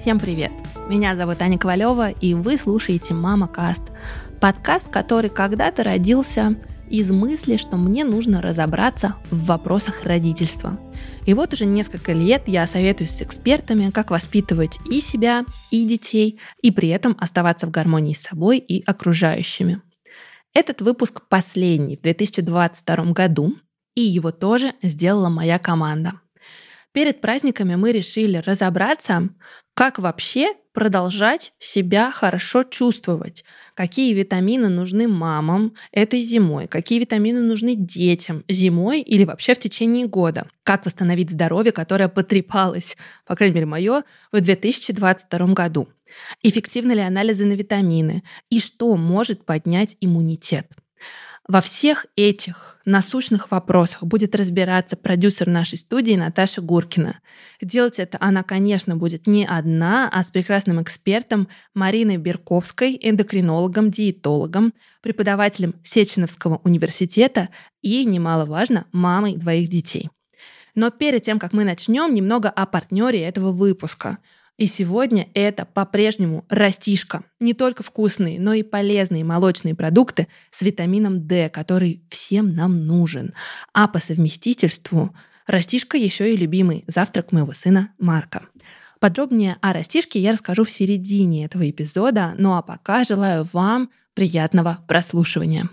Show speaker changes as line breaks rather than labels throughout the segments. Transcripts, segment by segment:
Всем привет! Меня зовут Аня Ковалева, и вы слушаете «Мама Каст» – подкаст, который когда-то родился из мысли, что мне нужно разобраться в вопросах родительства. И вот уже несколько лет я советуюсь с экспертами, как воспитывать и себя, и детей, и при этом оставаться в гармонии с собой и окружающими. Этот выпуск последний в 2022 году, и его тоже сделала моя команда. Перед праздниками мы решили разобраться, как вообще продолжать себя хорошо чувствовать, какие витамины нужны мамам этой зимой, какие витамины нужны детям зимой или вообще в течение года, как восстановить здоровье, которое потрепалось, по крайней мере, мое, в 2022 году. Эффективны ли анализы на витамины и что может поднять иммунитет. Во всех этих насущных вопросах будет разбираться продюсер нашей студии Наташа Гуркина. Делать это она, конечно, будет не одна, а с прекрасным экспертом Мариной Берковской, эндокринологом, диетологом, преподавателем Сеченовского университета и, немаловажно, мамой двоих детей. Но перед тем, как мы начнем, немного о партнере этого выпуска – и сегодня это по-прежнему растишка. Не только вкусные, но и полезные молочные продукты с витамином D, который всем нам нужен. А по совместительству растишка еще и любимый завтрак моего сына Марка. Подробнее о растишке я расскажу в середине этого эпизода, ну а пока желаю вам приятного прослушивания.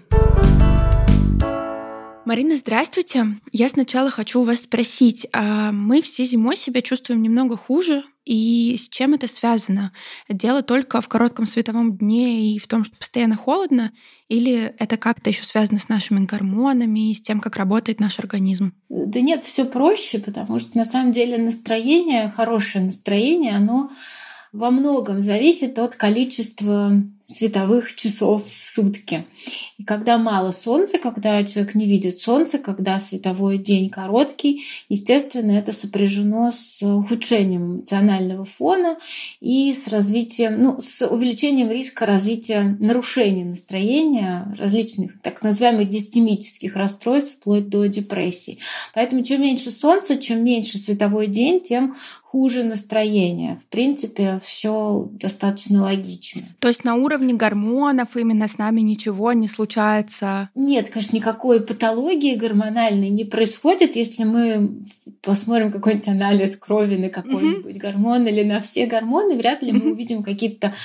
Марина, здравствуйте. Я сначала хочу у вас спросить, а мы все зимой себя чувствуем немного хуже, и с чем это связано? Дело только в коротком световом дне и в том, что постоянно холодно, или это как-то еще связано с нашими гормонами и с тем, как работает наш организм?
Да нет, все проще, потому что на самом деле настроение, хорошее настроение, оно во многом зависит от количества световых часов в сутки. И когда мало солнца, когда человек не видит солнца, когда световой день короткий, естественно, это сопряжено с ухудшением эмоционального фона и с развитием, ну, с увеличением риска развития нарушений настроения, различных так называемых дистемических расстройств, вплоть до депрессии. Поэтому чем меньше солнца, чем меньше световой день, тем хуже настроение. В принципе, все достаточно логично.
То есть на уровне уровне гормонов именно с нами ничего не случается?
Нет, конечно, никакой патологии гормональной не происходит, если мы посмотрим какой-нибудь анализ крови на какой-нибудь mm-hmm. гормон или на все гормоны, вряд ли mm-hmm. мы увидим какие-то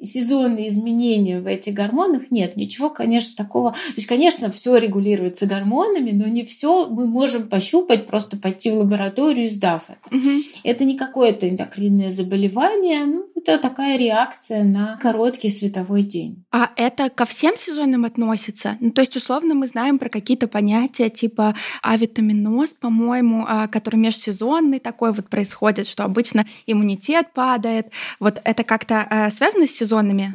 сезонные изменения в этих гормонах. Нет, ничего, конечно, такого. То есть, конечно, все регулируется гормонами, но не все мы можем пощупать, просто пойти в лабораторию, сдав это. Mm-hmm. Это не какое-то эндокринное заболевание, ну, это такая реакция на короткий световой день.
А это ко всем сезонам относится? Ну, то есть, условно, мы знаем про какие-то понятия типа авитаминоз, по-моему, а, который межсезонный такой вот происходит, что обычно иммунитет падает. Вот это как-то э, связано с сезонными?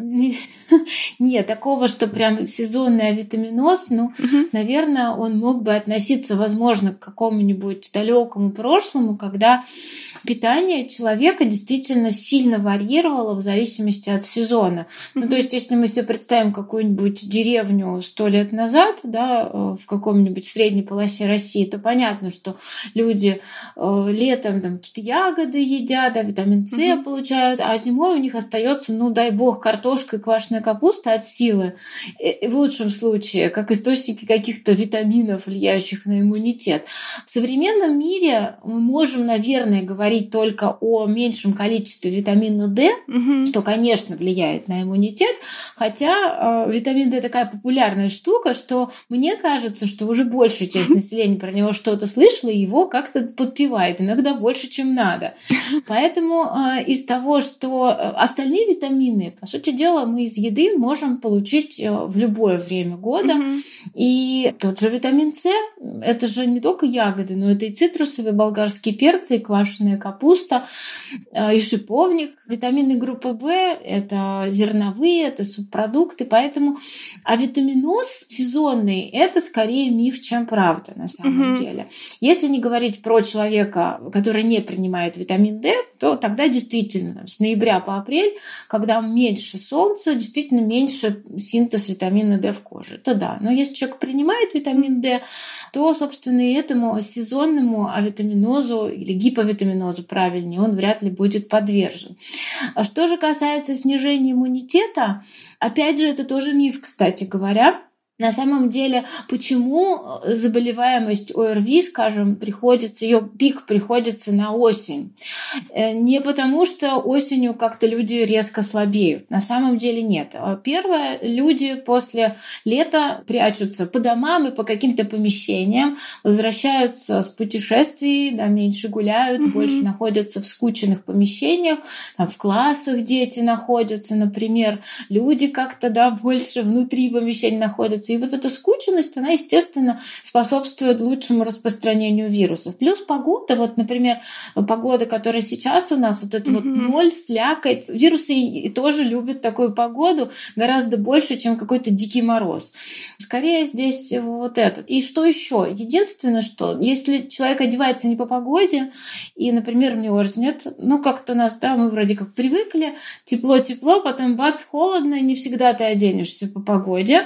Нет, такого, что прям сезонный авитаминоз, ну, угу. наверное, он мог бы относиться, возможно, к какому-нибудь далекому прошлому, когда питание человека действительно сильно варьировало в зависимости от сезона. Ну, то есть, если мы себе представим какую-нибудь деревню сто лет назад, да, э, в каком-нибудь средней полосе России, то понятно, что люди э, летом там какие-то ягоды едят, да, витамин С угу. получают, а зимой у них остается, ну, дай бог, картошка и квашеная капуста от силы, в лучшем случае, как источники каких-то витаминов, влияющих на иммунитет. В современном мире мы можем, наверное, говорить говорить только о меньшем количестве витамина D, угу. что, конечно, влияет на иммунитет, хотя э, витамин D такая популярная штука, что мне кажется, что уже большая часть населения про него что-то слышала и его как-то подпевает, иногда больше, чем надо. Поэтому э, из того, что э, остальные витамины, по сути дела, мы из еды можем получить э, в любое время года. Угу. И тот же витамин С, это же не только ягоды, но это и цитрусовые болгарские перцы, и квашеная капуста э, и шиповник. Витамины группы В – это зерновые, это субпродукты, поэтому а витаминоз сезонный – это скорее миф, чем правда на самом угу. деле. Если не говорить про человека, который не принимает витамин D, то тогда действительно с ноября по апрель, когда меньше солнца, действительно меньше синтез витамина D в коже. Это да. Но если человек принимает витамин D, то, собственно, и этому сезонному авитаминозу или гиповитаминозу, правильнее, он вряд ли будет подвержен. А что же касается снижения иммунитета, опять же, это тоже миф, кстати говоря. На самом деле, почему э, заболеваемость ОРВИ, скажем, приходится, ее пик приходится на осень? Э, не потому, что осенью как-то люди резко слабеют. На самом деле нет. А первое, люди после лета прячутся по домам и по каким-то помещениям, возвращаются с путешествий, да, меньше гуляют, mm-hmm. больше находятся в скученных помещениях, там, в классах дети находятся, например, люди как-то да, больше внутри помещений находятся находится. И вот эта скученность, она, естественно, способствует лучшему распространению вирусов. Плюс погода, вот, например, погода, которая сейчас у нас, вот это mm-hmm. вот ноль, слякоть. Вирусы тоже любят такую погоду гораздо больше, чем какой-то дикий мороз. Скорее здесь вот это. И что еще? Единственное, что если человек одевается не по погоде, и, например, мерзнет, ну, как-то нас, да, мы вроде как привыкли, тепло-тепло, потом бац, холодно, не всегда ты оденешься по погоде.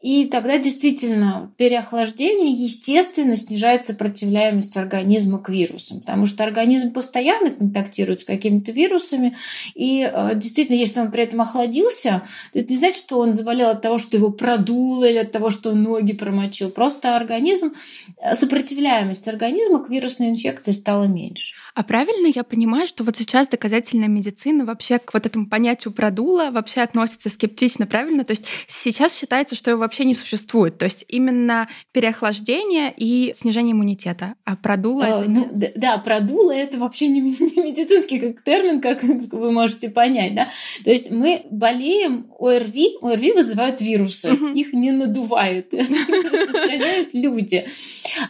И и тогда действительно переохлаждение, естественно, снижает сопротивляемость организма к вирусам, потому что организм постоянно контактирует с какими-то вирусами, и э, действительно, если он при этом охладился, это не значит, что он заболел от того, что его продуло или от того, что он ноги промочил. Просто организм, э, сопротивляемость организма к вирусной инфекции стала меньше.
А правильно я понимаю, что вот сейчас доказательная медицина вообще к вот этому понятию продула вообще относится скептично, правильно? То есть сейчас считается, что его вообще вообще не существует. То есть именно переохлаждение и снижение иммунитета. А продуло
это... Ну, да, продуло это вообще не, медицинский как термин, как вы можете понять. Да? То есть мы болеем ОРВИ. ОРВИ вызывают вирусы. Их не надувают. Распространяют люди.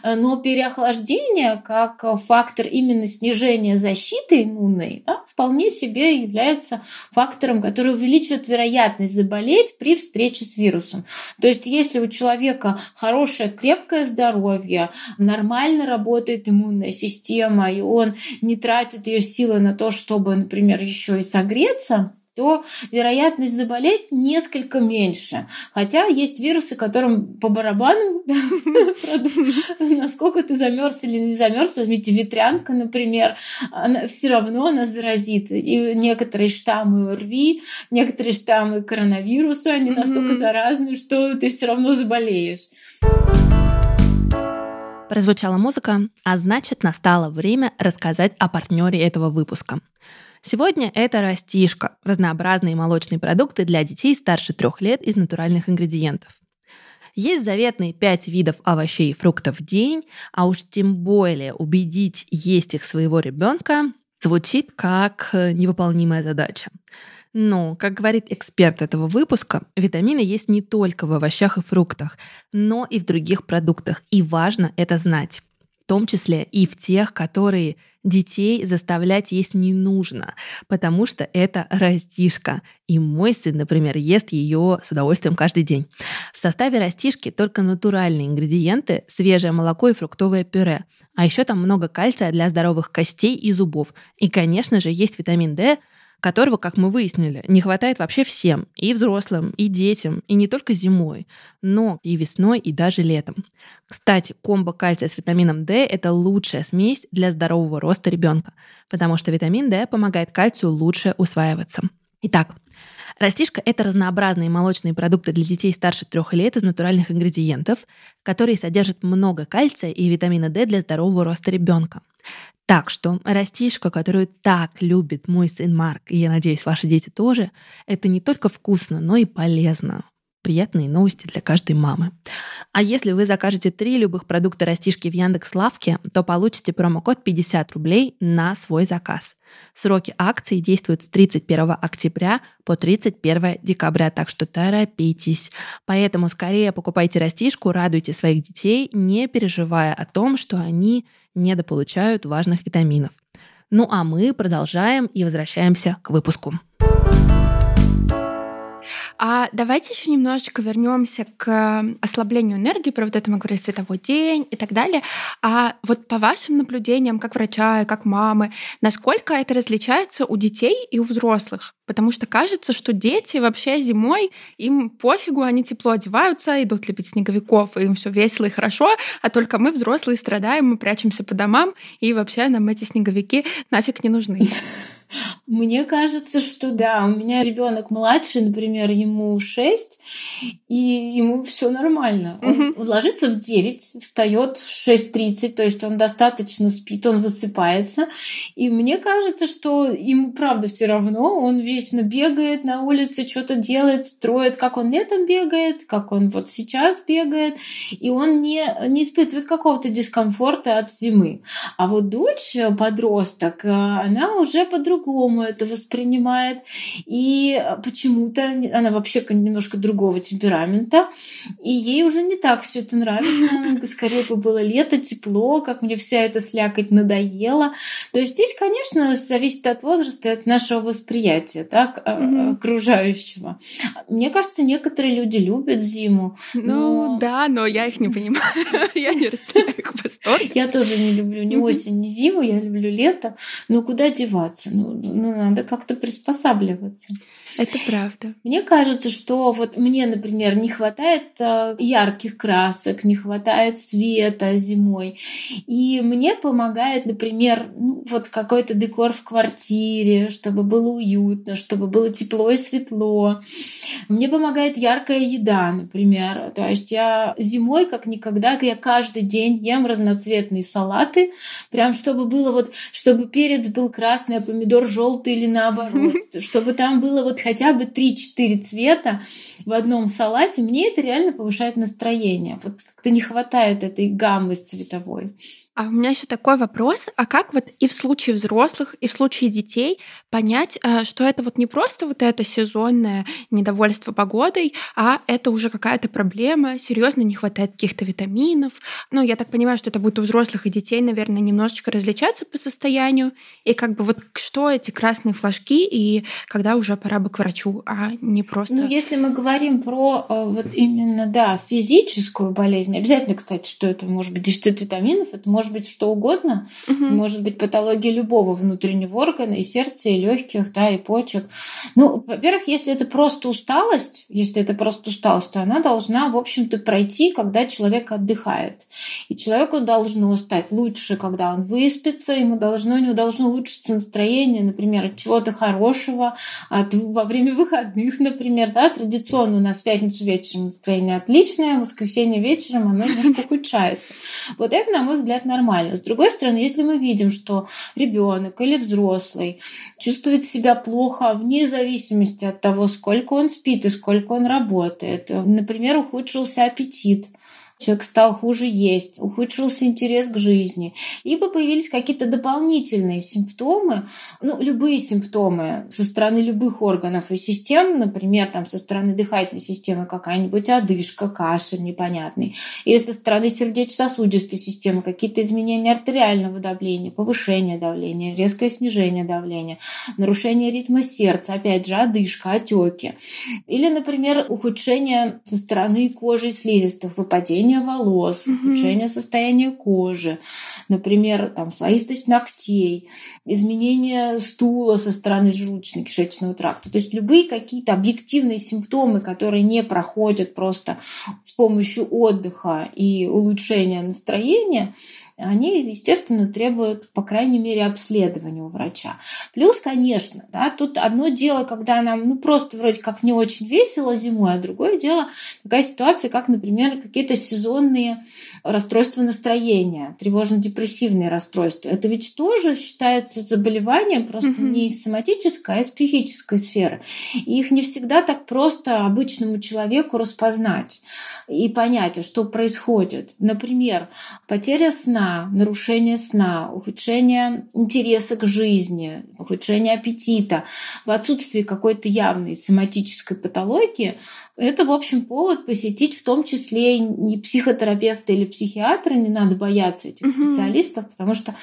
Но переохлаждение как фактор именно снижения защиты иммунной да, вполне себе является фактором, который увеличивает вероятность заболеть при встрече с вирусом. То есть если у человека хорошее крепкое здоровье, нормально работает иммунная система, и он не тратит ее силы на то, чтобы, например, еще и согреться, то вероятность заболеть несколько меньше. Хотя есть вирусы, которым по барабану, насколько ты замерз или не замерз, возьмите ветрянка, например, она все равно нас заразит. И некоторые штаммы ОРВИ, некоторые штаммы коронавируса, они настолько заразны, что ты все равно заболеешь.
Прозвучала музыка, а значит настало время рассказать о партнере этого выпуска – Сегодня это растишка – разнообразные молочные продукты для детей старше трех лет из натуральных ингредиентов. Есть заветные пять видов овощей и фруктов в день, а уж тем более убедить есть их своего ребенка звучит как невыполнимая задача. Но, как говорит эксперт этого выпуска, витамины есть не только в овощах и фруктах, но и в других продуктах. И важно это знать в том числе и в тех, которые детей заставлять есть не нужно, потому что это растишка. И мой сын, например, ест ее с удовольствием каждый день. В составе растишки только натуральные ингредиенты, свежее молоко и фруктовое пюре. А еще там много кальция для здоровых костей и зубов. И, конечно же, есть витамин D, которого, как мы выяснили, не хватает вообще всем, и взрослым, и детям, и не только зимой, но и весной, и даже летом. Кстати, комбо кальция с витамином D – это лучшая смесь для здорового роста ребенка, потому что витамин D помогает кальцию лучше усваиваться. Итак, Растишка – это разнообразные молочные продукты для детей старше трех лет из натуральных ингредиентов, которые содержат много кальция и витамина D для здорового роста ребенка. Так что растишка, которую так любит мой сын Марк, и я надеюсь, ваши дети тоже, это не только вкусно, но и полезно. Приятные новости для каждой мамы. А если вы закажете три любых продукта растишки в Яндекс Лавке, то получите промокод 50 рублей на свой заказ. Сроки акции действуют с 31 октября по 31 декабря, так что торопитесь. Поэтому скорее покупайте растишку, радуйте своих детей, не переживая о том, что они недополучают важных витаминов. Ну а мы продолжаем и возвращаемся к выпуску.
А давайте еще немножечко вернемся к ослаблению энергии, про вот это мы говорили, световой день и так далее. А вот по вашим наблюдениям, как врача как мамы, насколько это различается у детей и у взрослых? Потому что кажется, что дети вообще зимой, им пофигу, они тепло одеваются, идут лепить снеговиков, и им все весело и хорошо, а только мы, взрослые, страдаем, мы прячемся по домам, и вообще нам эти снеговики нафиг не нужны.
Мне кажется, что да. У меня ребенок младший, например, ему 6, и ему все нормально. Он, он ложится в 9, встает в 6.30, то есть он достаточно спит, он высыпается. И мне кажется, что ему правда все равно. Он вечно бегает на улице, что-то делает, строит, как он летом бегает, как он вот сейчас бегает. И он не, не испытывает какого-то дискомфорта от зимы. А вот дочь, подросток, она уже по-другому это воспринимает. И почему-то она вообще немножко другого темперамента. И ей уже не так все это нравится. Скорее бы было лето, тепло, как мне вся эта слякоть надоела. То есть здесь, конечно, зависит от возраста и от нашего восприятия так, mm окружающего. Мне кажется, некоторые люди любят зиму.
Ну но... да, но я их не понимаю. я не разделяю их восторг.
Я тоже не люблю ни осень, ни зиму, я люблю лето. Но куда деваться? Ну, ну надо как-то приспосабливаться.
Это правда.
Мне кажется, что вот мне, например, не хватает э, ярких красок, не хватает света зимой. И мне помогает, например, ну, вот какой-то декор в квартире, чтобы было уютно, чтобы было тепло и светло. Мне помогает яркая еда, например. То есть я зимой, как никогда, я каждый день ем разноцветные салаты, прям чтобы было вот, чтобы перец был красный, а помидор желтый или наоборот, чтобы там было вот хотя бы 3-4 цвета в одном салате, мне это реально повышает настроение. Вот как-то не хватает этой гаммы цветовой.
А у меня еще такой вопрос, а как вот и в случае взрослых, и в случае детей понять, э, что это вот не просто вот это сезонное недовольство погодой, а это уже какая-то проблема, серьезно не хватает каких-то витаминов. Ну, я так понимаю, что это будет у взрослых и детей, наверное, немножечко различаться по состоянию. И как бы вот что эти красные флажки, и когда уже пора бы к врачу, а не просто...
Ну, если мы говорим про э, вот именно, да, физическую болезнь, обязательно, кстати, что это может быть дефицит витаминов, это может может быть что угодно, угу. может быть патология любого внутреннего органа, и сердца, и легких, да, и почек. Ну, во-первых, если это просто усталость, если это просто усталость, то она должна, в общем-то, пройти, когда человек отдыхает. И человеку должно стать лучше, когда он выспится, ему должно, у него должно улучшиться настроение, например, от чего-то хорошего, от, во время выходных, например, да, традиционно у нас в пятницу вечером настроение отличное, в воскресенье вечером оно немножко ухудшается. Вот это, на мой взгляд, нормально. С другой стороны, если мы видим, что ребенок или взрослый чувствует себя плохо вне зависимости от того, сколько он спит и сколько он работает, например, ухудшился аппетит, человек стал хуже есть, ухудшился интерес к жизни, либо появились какие-то дополнительные симптомы, ну, любые симптомы со стороны любых органов и систем, например, там со стороны дыхательной системы какая-нибудь одышка, кашель непонятный, или со стороны сердечно-сосудистой системы какие-то изменения артериального давления, повышение давления, резкое снижение давления, нарушение ритма сердца, опять же, одышка, отеки, или, например, ухудшение со стороны кожи и слизистых, выпадение ухудшение волос, угу. ухудшение состояния кожи, например, там, слоистость ногтей, изменение стула со стороны желудочно-кишечного тракта. То есть любые какие-то объективные симптомы, которые не проходят просто с помощью отдыха и улучшения настроения, они, естественно, требуют, по крайней мере, обследования у врача. Плюс, конечно, да, тут одно дело, когда нам ну, просто вроде как не очень весело зимой, а другое дело такая ситуация, как, например, какие-то сезонные расстройства настроения, тревожно-депрессивные расстройства. Это ведь тоже считается заболеванием просто mm-hmm. не из соматической, а из психической сферы. И их не всегда так просто обычному человеку распознать и понять, а что происходит. Например, потеря сна сна, нарушение сна, ухудшение интереса к жизни, ухудшение аппетита, в отсутствии какой-то явной соматической патологии, это, в общем, повод посетить в том числе не психотерапевта или психиатра, не надо бояться этих mm-hmm. специалистов, потому что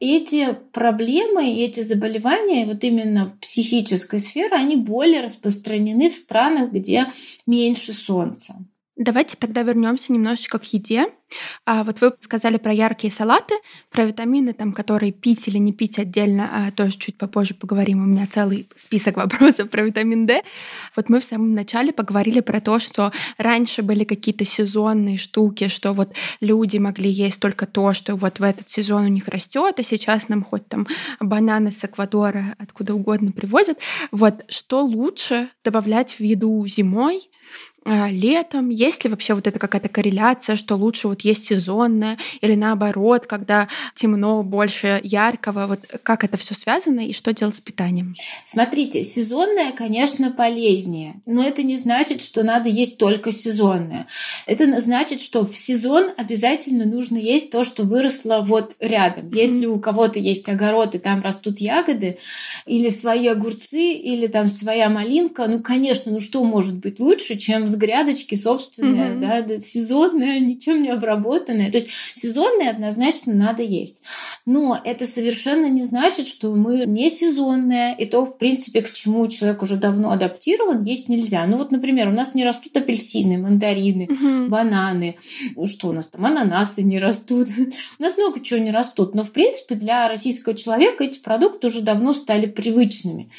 эти проблемы, эти заболевания, вот именно психической сферы, они более распространены в странах, где меньше солнца.
Давайте тогда вернемся немножечко к еде. А вот вы сказали про яркие салаты, про витамины, там, которые пить или не пить отдельно, а тоже чуть попозже поговорим. У меня целый список вопросов про витамин D. Вот мы в самом начале поговорили про то, что раньше были какие-то сезонные штуки, что вот люди могли есть только то, что вот в этот сезон у них растет, а сейчас нам хоть там бананы с Эквадора откуда угодно привозят. Вот что лучше добавлять в еду зимой, летом? Есть ли вообще вот это какая-то корреляция, что лучше вот есть сезонное или наоборот, когда темно, больше яркого? Вот как это все связано и что делать с питанием?
Смотрите, сезонное, конечно, полезнее, но это не значит, что надо есть только сезонное. Это значит, что в сезон обязательно нужно есть то, что выросло вот рядом. Mm-hmm. Если у кого-то есть огород и там растут ягоды, или свои огурцы, или там своя малинка, ну, конечно, ну что может быть лучше, чем с грядочки собственные, mm-hmm. да, сезонные, ничем не обработанные. То есть сезонные однозначно надо есть. Но это совершенно не значит, что мы не сезонные, и то, в принципе, к чему человек уже давно адаптирован, есть нельзя. Ну вот, например, у нас не растут апельсины, мандарины, mm-hmm. бананы. Что у нас там, ананасы не растут. у нас много чего не растут. Но, в принципе, для российского человека эти продукты уже давно стали привычными.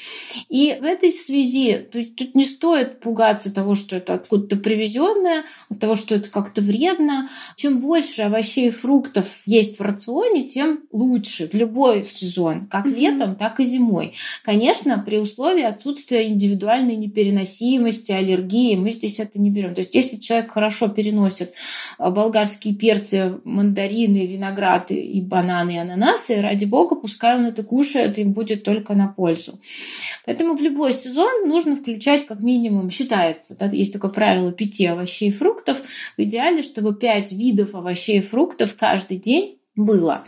И в этой связи, то есть тут не стоит пугаться того, что это откуда-то привезенное, от того, что это как-то вредно. Чем больше овощей и фруктов есть в рационе, тем лучше в любой сезон, как mm-hmm. летом, так и зимой. Конечно, при условии отсутствия индивидуальной непереносимости, аллергии, мы здесь это не берем. То есть, если человек хорошо переносит а, болгарские перцы, мандарины, виноград и бананы и ананасы, ради бога, пускай он это кушает, им будет только на пользу. Поэтому в любой сезон нужно включать как минимум, считается, да, есть такое правило пяти овощей и фруктов. В идеале, чтобы пять видов овощей и фруктов каждый день было.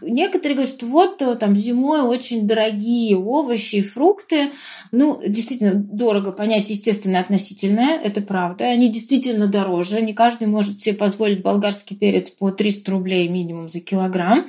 Некоторые говорят, что вот э, там зимой очень дорогие овощи, фрукты. Ну, действительно, дорого понятие, естественно, относительное, это правда. Они действительно дороже. Не каждый может себе позволить болгарский перец по 300 рублей минимум за килограмм.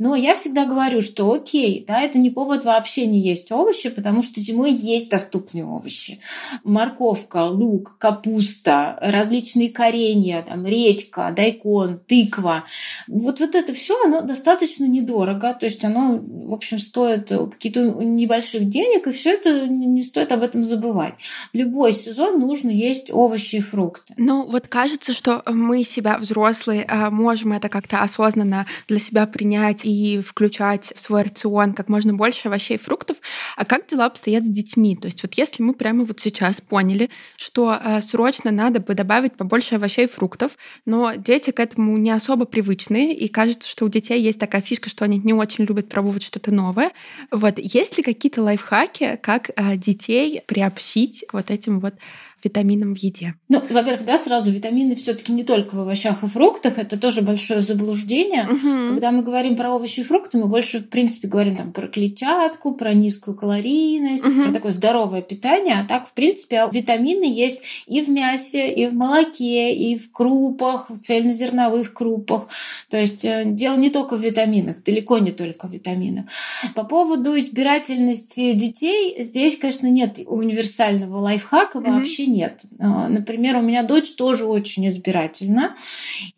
Но я всегда говорю, что окей, да, это не повод вообще не есть овощи, потому что зимой есть доступные овощи. Морковка, лук, капуста, различные коренья, там, редька, дайкон, тыква. Вот, вот это это все, оно достаточно недорого, то есть оно, в общем, стоит каких-то небольших денег, и все это не стоит об этом забывать. В любой сезон нужно есть овощи и фрукты.
Ну, вот кажется, что мы себя, взрослые, а, можем это как-то осознанно для себя принять и включать в свой рацион как можно больше овощей и фруктов. А как дела обстоят с детьми? То есть вот если мы прямо вот сейчас поняли, что а, срочно надо бы добавить побольше овощей и фруктов, но дети к этому не особо привычны, и кажется, кажется, что у детей есть такая фишка, что они не очень любят пробовать что-то новое. Вот есть ли какие-то лайфхаки, как а, детей приобщить к вот этим вот витаминам в еде?
Ну, во-первых, да, сразу витамины все-таки не только в овощах и фруктах, это тоже большое заблуждение. Угу. Когда мы говорим про овощи и фрукты, мы больше, в принципе, говорим там про клетчатку, про низкую калорийность, угу. про такое здоровое питание. А так, в принципе, витамины есть и в мясе, и в молоке, и в крупах, в цельнозерновых крупах. То есть э, дело не только в витаминах, далеко не только в витаминах. По поводу избирательности детей, здесь, конечно, нет универсального лайфхака угу. Нет. А, например, у меня дочь тоже очень избирательна.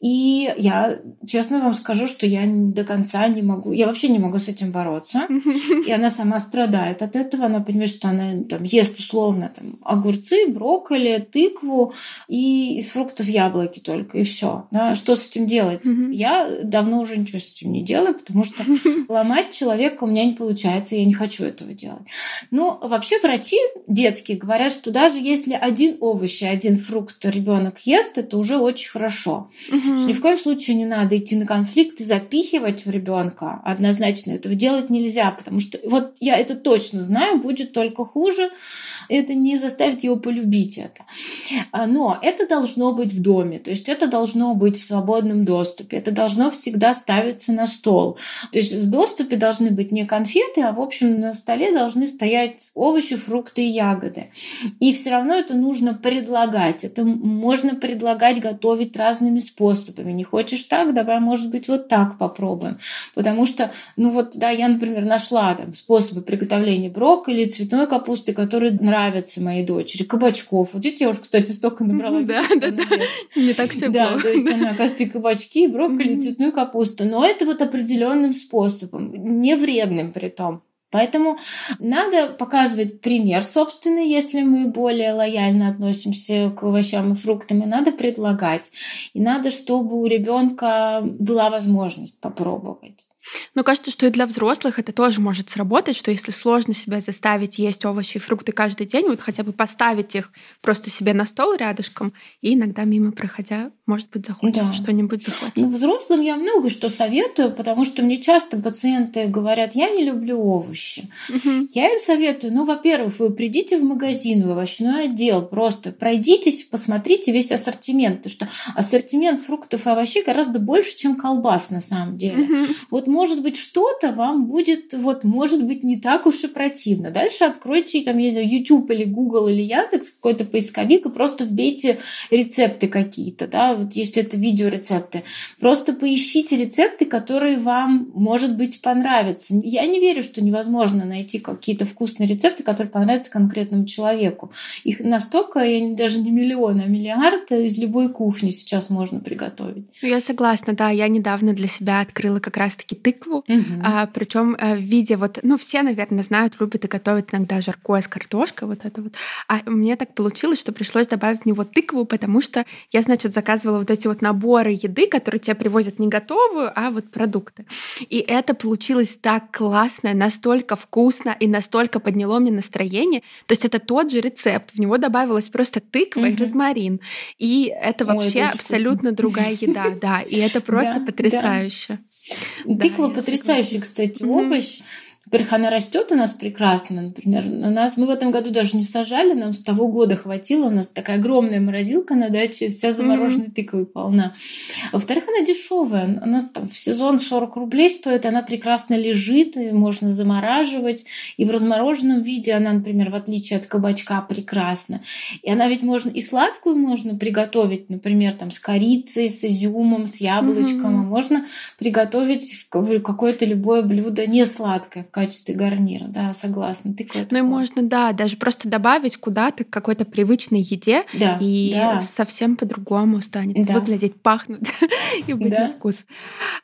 И я честно вам скажу, что я до конца не могу, я вообще не могу с этим бороться. И она сама страдает от этого. Она понимает, что она там ест условно там, огурцы, брокколи, тыкву и из фруктов яблоки только. И все. Да? Что с этим делать? Я давно уже ничего с этим не делаю, потому что ломать человека у меня не получается, я не хочу этого делать. Но вообще врачи детские говорят, что даже если один один овощ и один фрукт ребенок ест, это уже очень хорошо. Угу. Ни в коем случае не надо идти на конфликт и запихивать в ребенка. Однозначно этого делать нельзя, потому что вот я это точно знаю, будет только хуже. Это не заставит его полюбить это. А, но это должно быть в доме, то есть это должно быть в свободном доступе, это должно всегда ставится на стол. То есть в доступе должны быть не конфеты, а в общем на столе должны стоять овощи, фрукты и ягоды. И все равно это нужно предлагать. Это можно предлагать готовить разными способами. Не хочешь так, давай, может быть, вот так попробуем. Потому что, ну вот, да, я, например, нашла там способы приготовления брокколи, цветной капусты, которые нравятся моей дочери, кабачков. Вот видите, я уже, кстати, столько набрала.
Да, да, да. Не так все
Да, то есть она, оказывается, кабачки, брокколи, цветную капусту. Но это вот определенным способом, не вредным при том. Поэтому надо показывать пример собственный, если мы более лояльно относимся к овощам и фруктам, и надо предлагать. И надо, чтобы у ребенка была возможность попробовать.
Но кажется, что и для взрослых это тоже может сработать, что если сложно себя заставить есть овощи и фрукты каждый день, вот хотя бы поставить их просто себе на стол рядышком, и иногда мимо проходя, может быть, захочется да. что-нибудь захватить.
Ну, взрослым я много что советую, потому что мне часто пациенты говорят, я не люблю овощи. Угу. Я им советую, ну, во-первых, вы придите в магазин, в овощной отдел, просто пройдитесь, посмотрите весь ассортимент, потому что ассортимент фруктов и овощей гораздо больше, чем колбас на самом деле. Угу. Вот может быть, что-то вам будет, вот, может быть, не так уж и противно. Дальше откройте, там, я знаю, YouTube или Google или Яндекс, какой-то поисковик, и просто вбейте рецепты какие-то, да, вот если это видеорецепты. Просто поищите рецепты, которые вам, может быть, понравятся. Я не верю, что невозможно найти какие-то вкусные рецепты, которые понравятся конкретному человеку. Их настолько, я даже не миллион, а миллиард из любой кухни сейчас можно приготовить.
Я согласна, да. Я недавно для себя открыла как раз-таки тыкву, угу. а, причем э, в виде вот, ну все, наверное, знают, любят и готовят иногда жаркое с картошкой, вот это вот. А мне так получилось, что пришлось добавить в него тыкву, потому что я, значит, заказывала вот эти вот наборы еды, которые тебе привозят не готовую, а вот продукты. И это получилось так классно, настолько вкусно и настолько подняло мне настроение. То есть это тот же рецепт, в него добавилась просто тыква угу. и розмарин. И это вообще Ой, это абсолютно другая еда, да. И это просто потрясающе.
Тыква да, потрясающий, кстати, овощ. Во-первых, она растет у нас прекрасно. Например, у нас мы в этом году даже не сажали, нам с того года хватило. У нас такая огромная морозилка на даче, вся замороженной mm-hmm. тыквой полна. Во-вторых, она дешевая. Она там в сезон 40 рублей стоит, она прекрасно лежит, и можно замораживать. И в размороженном виде она, например, в отличие от кабачка, прекрасна. И она ведь можно и сладкую можно приготовить, например, там с корицей, с изюмом, с яблочком. Mm-hmm. А можно приготовить какое-то любое блюдо не сладкое, качестве гарнира, да, согласна. Тыква
ну и можно, да, даже просто добавить куда-то к какой-то привычной еде, да, и да. совсем по-другому станет да. выглядеть, пахнуть и быть да. на вкус.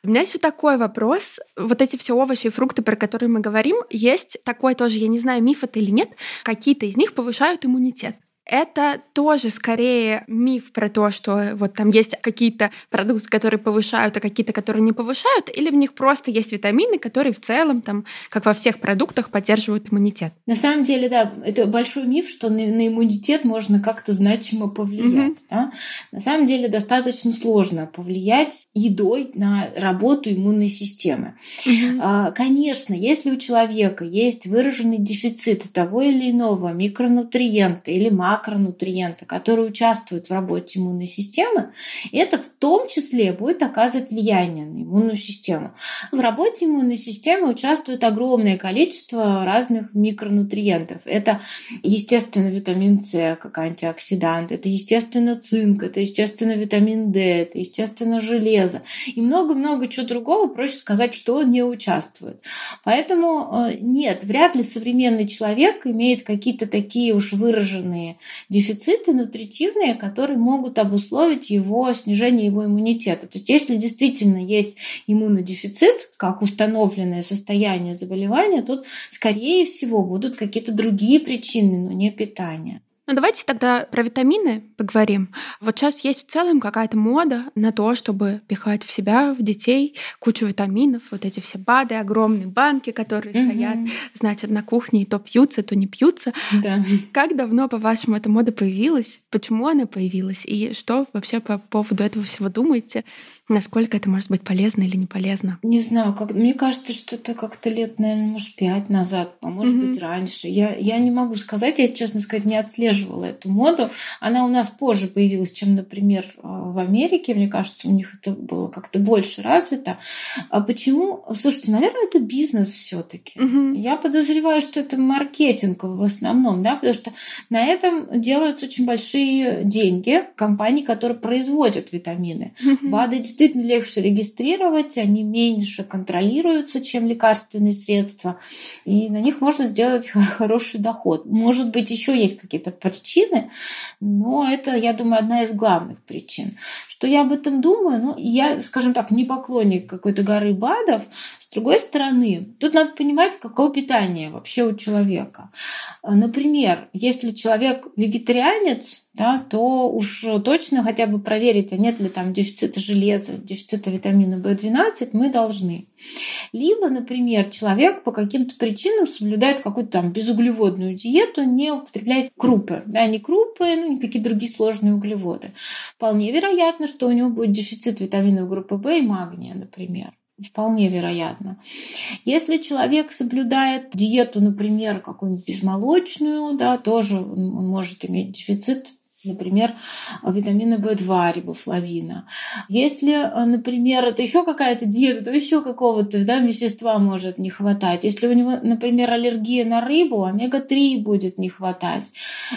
У меня еще такой вопрос. Вот эти все овощи и фрукты, про которые мы говорим, есть такой тоже, я не знаю, миф это или нет, какие-то из них повышают иммунитет это тоже скорее миф про то, что вот там есть какие-то продукты, которые повышают, а какие-то, которые не повышают, или в них просто есть витамины, которые в целом, там, как во всех продуктах, поддерживают иммунитет?
На самом деле, да, это большой миф, что на, на иммунитет можно как-то значимо повлиять. Mm-hmm. Да? На самом деле достаточно сложно повлиять едой на работу иммунной системы. Mm-hmm. А, конечно, если у человека есть выраженный дефицит того или иного микронутриента или макро макронутриенты, которые участвуют в работе иммунной системы, это в том числе будет оказывать влияние на иммунную систему. В работе иммунной системы участвует огромное количество разных микронутриентов. Это, естественно, витамин С как антиоксидант, это, естественно, цинк, это, естественно, витамин D, это, естественно, железо. И много-много чего другого, проще сказать, что не участвует. Поэтому э, нет, вряд ли современный человек имеет какие-то такие уж выраженные дефициты нутритивные, которые могут обусловить его снижение его иммунитета. То есть если действительно есть иммунодефицит, как установленное состояние заболевания, тут, скорее всего, будут какие-то другие причины, но не питание.
Ну давайте тогда про витамины поговорим. Вот сейчас есть в целом какая-то мода на то, чтобы пихать в себя, в детей кучу витаминов, вот эти все БАДы, огромные банки, которые mm-hmm. стоят, значит, на кухне, и то пьются, то не пьются. Да. Как давно, по-вашему, эта мода появилась? Почему она появилась? И что вообще по поводу этого всего думаете? Насколько это может быть полезно или не полезно?
Не знаю, как... мне кажется, что это как-то лет, наверное, может, пять назад, а может mm-hmm. быть, раньше. Я, я не могу сказать, я, честно сказать, не отслеживаю поддерживала эту моду. Она у нас позже появилась, чем, например, в Америке. Мне кажется, у них это было как-то больше развито. А почему? Слушайте, наверное, это бизнес все-таки. Угу. Я подозреваю, что это маркетинг в основном, да, потому что на этом делаются очень большие деньги компаний, которые производят витамины. БАДы действительно легче регистрировать, они меньше контролируются, чем лекарственные средства, и на них можно сделать хороший доход. Может быть, еще есть какие-то причины, но это, я думаю, одна из главных причин. Что я об этом думаю? Ну, я, скажем так, не поклонник какой-то горы БАДов. С другой стороны, тут надо понимать, какое питание вообще у человека. Например, если человек вегетарианец, да, то уж точно хотя бы проверить, а нет ли там дефицита железа, дефицита витамина В12 мы должны. Либо, например, человек по каким-то причинам соблюдает какую-то там безуглеводную диету, не употребляет крупы. Да, не крупы, ну, никакие другие сложные углеводы. Вполне вероятно, что у него будет дефицит витаминов группы В и магния, например. Вполне вероятно. Если человек соблюдает диету, например, какую-нибудь безмолочную, да, тоже он может иметь дефицит например, витамина В2, рибофлавина. Если, например, это еще какая-то диета, то еще какого-то да, вещества может не хватать. Если у него, например, аллергия на рыбу, омега-3 будет не хватать.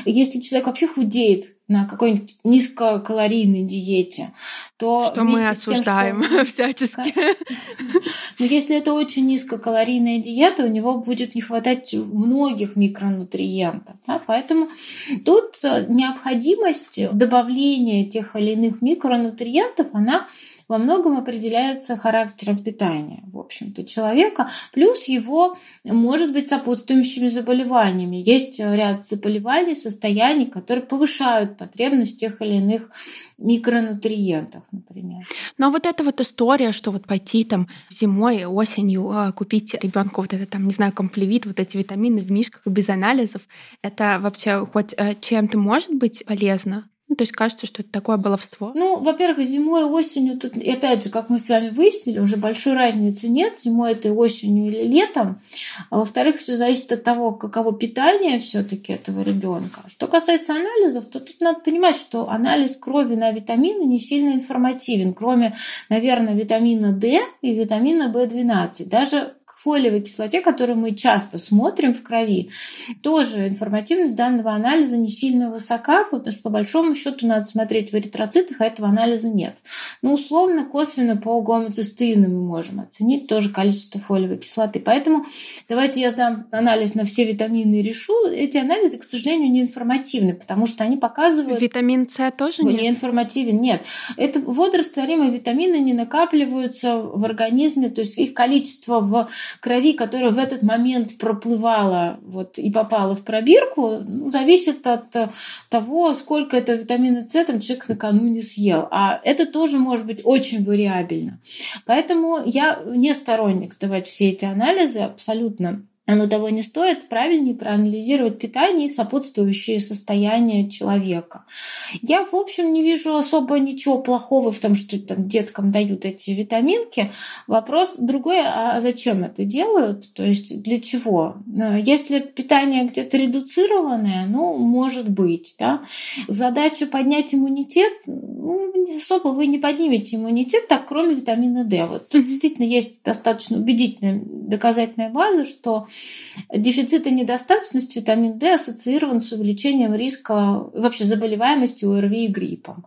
Если человек вообще худеет, на какой-нибудь низкокалорийной диете, то
что мы осуждаем тем, что... всячески.
Но если это очень низкокалорийная диета, у него будет не хватать многих микронутриентов. Да? Поэтому тут э, необходимость добавления тех или иных микронутриентов, она во многом определяется характером питания, в общем-то, человека, плюс его, может быть, сопутствующими заболеваниями. Есть ряд заболеваний, состояний, которые повышают потребность тех или иных микронутриентов, например.
А вот эта вот история, что вот пойти там зимой, осенью а, купить ребенку вот это там, не знаю, комплевит, вот эти витамины в мишках без анализов, это вообще хоть э, чем-то может быть полезно? Ну, то есть кажется, что это такое баловство.
Ну, во-первых, зимой и осенью, тут, и опять же, как мы с вами выяснили, уже большой разницы нет, зимой это осенью или летом. А во-вторых, все зависит от того, каково питание все-таки этого ребенка. Что касается анализов, то тут надо понимать, что анализ крови на витамины не сильно информативен, кроме, наверное, витамина D и витамина B12. Даже фолиевой кислоте, которую мы часто смотрим в крови, тоже информативность данного анализа не сильно высока, потому что по большому счету надо смотреть в эритроцитах, а этого анализа нет. Но условно, косвенно по гомоцистеину мы можем оценить тоже количество фолиевой кислоты. Поэтому давайте я сдам анализ на все витамины и решу. Эти анализы, к сожалению, не информативны, потому что они показывают...
Витамин С тоже нет?
Не информативен, нет. Это водорастворимые витамины не накапливаются в организме, то есть их количество в крови, которая в этот момент проплывала вот, и попала в пробирку, ну, зависит от э, того, сколько это витамина С там человек накануне съел. А это тоже может быть очень вариабельно. Поэтому я не сторонник сдавать все эти анализы абсолютно оно того не стоит, правильнее проанализировать питание и сопутствующие состояния человека. Я, в общем, не вижу особо ничего плохого в том, что там деткам дают эти витаминки. Вопрос другой, а зачем это делают? То есть для чего? Если питание где-то редуцированное, ну, может быть. Да? Задача поднять иммунитет, ну, особо вы не поднимете иммунитет, так кроме витамина D. Вот тут действительно есть достаточно убедительная доказательная база, что Дефицит и недостаточность витамина D ассоциирован с увеличением риска вообще заболеваемости ОРВИ и гриппом.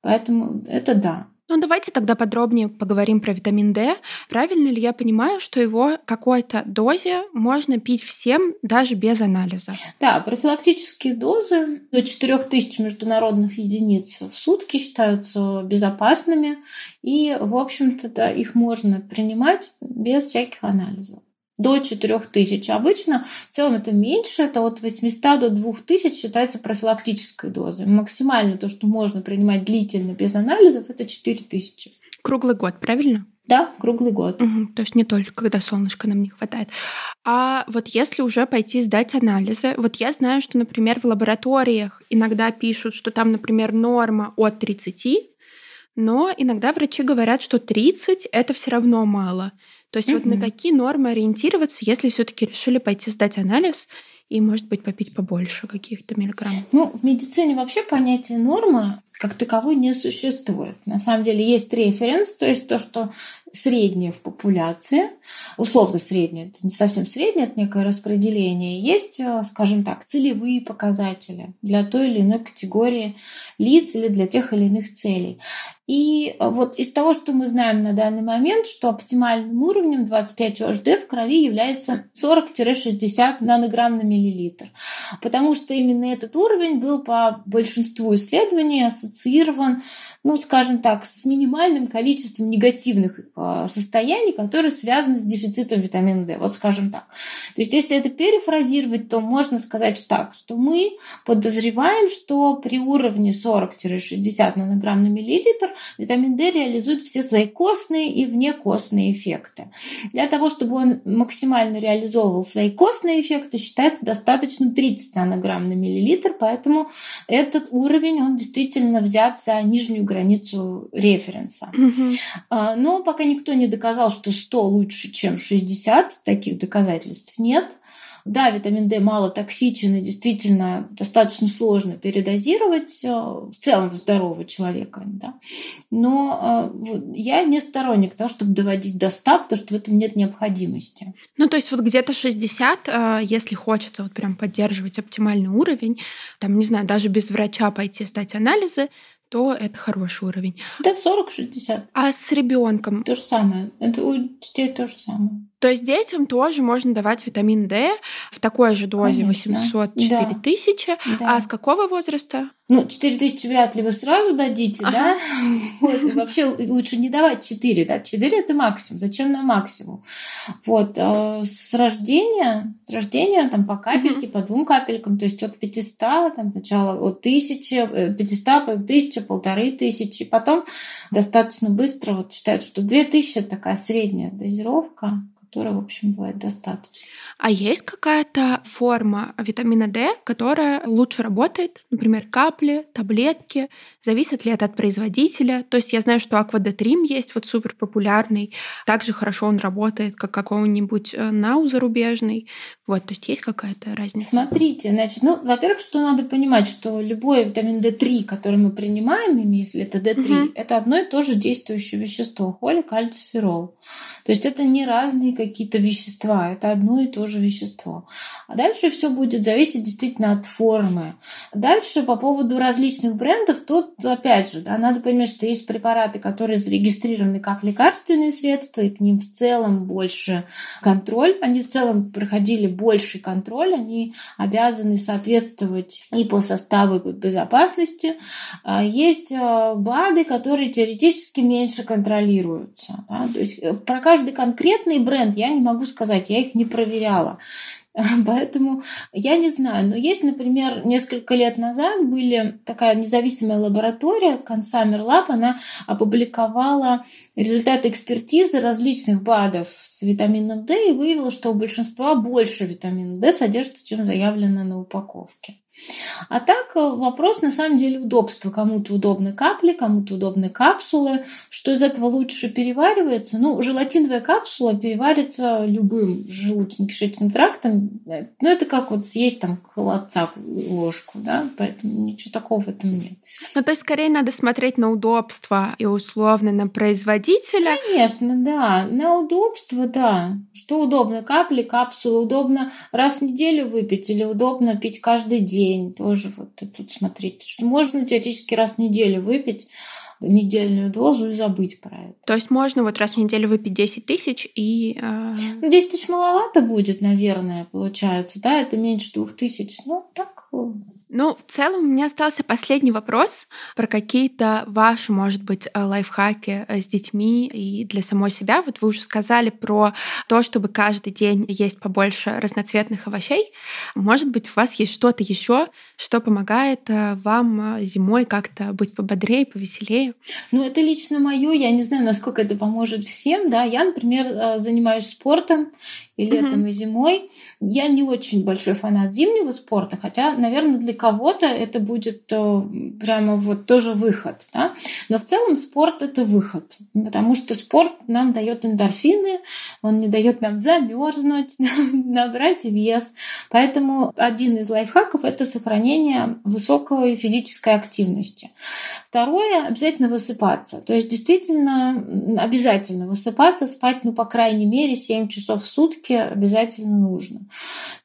Поэтому это да.
Ну, давайте тогда подробнее поговорим про витамин D. Правильно ли я понимаю, что его какой-то дозе можно пить всем, даже без анализа?
Да, профилактические дозы до 4000 международных единиц в сутки считаются безопасными, и, в общем-то, да, их можно принимать без всяких анализов до 4000. Обычно в целом это меньше, это от 800 до 2000 считается профилактической дозой. Максимально то, что можно принимать длительно без анализов, это 4000.
Круглый год, правильно?
Да, круглый год.
Угу, то есть не только когда солнышко нам не хватает. А вот если уже пойти сдать анализы, вот я знаю, что, например, в лабораториях иногда пишут, что там, например, норма от 30, но иногда врачи говорят, что 30 это все равно мало. То есть mm-hmm. вот на какие нормы ориентироваться, если все-таки решили пойти сдать анализ и, может быть, попить побольше каких-то миллиграмм?
Ну, в медицине вообще понятие норма как таковой не существует. На самом деле есть референс, то есть то, что среднее в популяции, условно среднее, это не совсем среднее, это некое распределение, есть, э, скажем так, целевые показатели для той или иной категории лиц или для тех или иных целей. И э, вот из того, что мы знаем на данный момент, что оптимальным уровнем 25 ОЖД в крови является 40-60 нанограмм на миллилитр. Потому что именно этот уровень был по большинству исследований ассоциирован, ну, скажем так, с минимальным количеством негативных э, состояний, которые связаны с дефицитом витамина D. Вот скажем так. То есть, если это перефразировать, то можно сказать так, что мы подозреваем, что при уровне 40-60 нанограмм на миллилитр витамин D реализует все свои костные и внекостные эффекты. Для того, чтобы он максимально реализовывал свои костные эффекты, считается достаточно 30 нанограмм на миллилитр, поэтому этот уровень, он действительно взят за нижнюю границу референса. Угу. Но пока никто не доказал, что 100 лучше, чем 60, таких доказательств нет. Да, витамин D мало токсичен и действительно достаточно сложно передозировать э, в целом здорового человека. Да? Но э, я не сторонник того, чтобы доводить до 100, потому что в этом нет необходимости.
Ну, то есть вот где-то 60, э, если хочется вот прям поддерживать оптимальный уровень, там, не знаю, даже без врача пойти сдать анализы, то это хороший уровень.
Да, 40-60.
А с ребенком?
То же самое. Это у детей то же самое.
То есть детям тоже можно давать витамин D в такой же дозе Конечно. 800-4000. Да. да. А с какого возраста?
Ну, 4000 вряд ли вы сразу дадите, ага. да? Вот. Вообще лучше не давать 4, да? 4 это максимум. Зачем на максимум? Вот. Э, с рождения, с рождения там по капельке, угу. по двум капелькам, то есть от 500, там сначала от 1000, 500, 1000 тысячи, полторы тысячи. Потом достаточно быстро вот считают, что две тысячи такая средняя дозировка которой, в общем, бывает достаточно.
А есть какая-то форма витамина D, которая лучше работает? Например, капли, таблетки? Зависит ли это от производителя? То есть я знаю, что Аквадетрим есть вот супер популярный. Также хорошо он работает, как какого-нибудь э, Нау зарубежный. Вот, то есть есть какая-то разница?
Смотрите, значит, ну, во-первых, что надо понимать, что любой витамин D3, который мы принимаем, если это D3, угу. это одно и то же действующее вещество, холик, альциферол. То есть это не разные какие-то вещества, это одно и то же вещество. А дальше все будет зависеть действительно от формы. Дальше по поводу различных брендов, тут опять же, да, надо понимать, что есть препараты, которые зарегистрированы как лекарственные средства, и к ним в целом больше контроль. Они в целом проходили больший контроль, они обязаны соответствовать и по составу, и по безопасности. А есть а, БАДы, которые теоретически меньше контролируются. Да? То есть э, про каждый конкретный бренд я не могу сказать, я их не проверяла. Поэтому я не знаю. Но есть, например, несколько лет назад были такая независимая лаборатория, Consumer Lab, она опубликовала результаты экспертизы различных БАДов с витамином D и выявила, что у большинства больше витамина D содержится, чем заявлено на упаковке. А так э, вопрос на самом деле удобства. Кому-то удобны капли, кому-то удобны капсулы. Что из этого лучше переваривается? Ну, желатиновая капсула переварится любым желудочно-кишечным трактом. Ну, это как вот съесть там холодца ложку, да, поэтому ничего такого в этом нет.
Ну, то есть скорее надо смотреть на удобство и условно на производителя.
Конечно, да. На удобство, да. Что удобно? Капли, капсулы. Удобно раз в неделю выпить или удобно пить каждый день тоже вот тут смотрите, что можно теоретически раз в неделю выпить недельную дозу и забыть про это.
То есть можно вот раз в неделю выпить 10 тысяч и... Э... 10
ну, тысяч маловато будет, наверное, получается, да, это меньше двух тысяч, ну так
ну, в целом у меня остался последний вопрос про какие-то ваши, может быть, э, лайфхаки э, с детьми и для самой себя. Вот вы уже сказали про то, чтобы каждый день есть побольше разноцветных овощей. Может быть, у вас есть что-то еще, что помогает э, вам зимой как-то быть пободрее, повеселее?
Ну, это лично мое. Я не знаю, насколько это поможет всем. Да? Я, например, занимаюсь спортом, и летом, mm-hmm. и зимой. Я не очень большой фанат зимнего спорта, хотя, наверное, для кого-то это будет э, прямо вот тоже выход. Да? Но в целом спорт это выход, потому что спорт нам дает эндорфины, он не дает нам замерзнуть, набрать вес. Поэтому один из лайфхаков это сохранение высокой физической активности. Второе, обязательно высыпаться. То есть действительно обязательно высыпаться, спать, ну, по крайней мере, 7 часов в сутки обязательно нужно.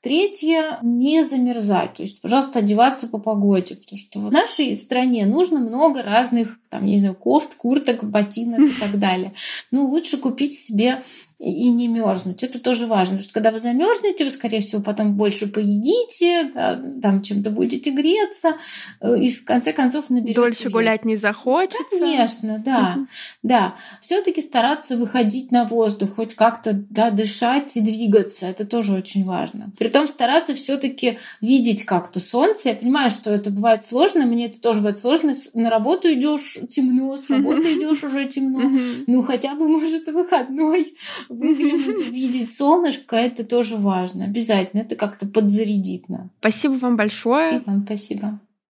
Третье, не замерзать. То есть, пожалуйста, одеваться по погоде, потому что в нашей стране нужно много разных, там, не знаю, кофт, курток, ботинок и так далее. Ну, лучше купить себе и не мерзнуть. Это тоже важно, потому что когда вы замерзнете, вы, скорее всего, потом больше поедите, да, там чем-то будете греться, э, и в конце концов наберете
Дольше
вес.
гулять не захочется.
Конечно, да. Да. Все-таки стараться выходить на воздух, хоть как-то да, дышать и двигаться. Это тоже очень важно. Притом стараться все-таки видеть как-то солнце. Я понимаю, что это бывает сложно, мне это тоже бывает сложно. На работу идешь темно, с работы идешь уже темно. Ну, хотя бы, может, выходной выглянуть, увидеть солнышко, это тоже важно. Обязательно. Это как-то подзарядит нас.
Спасибо вам большое.
И вам спасибо.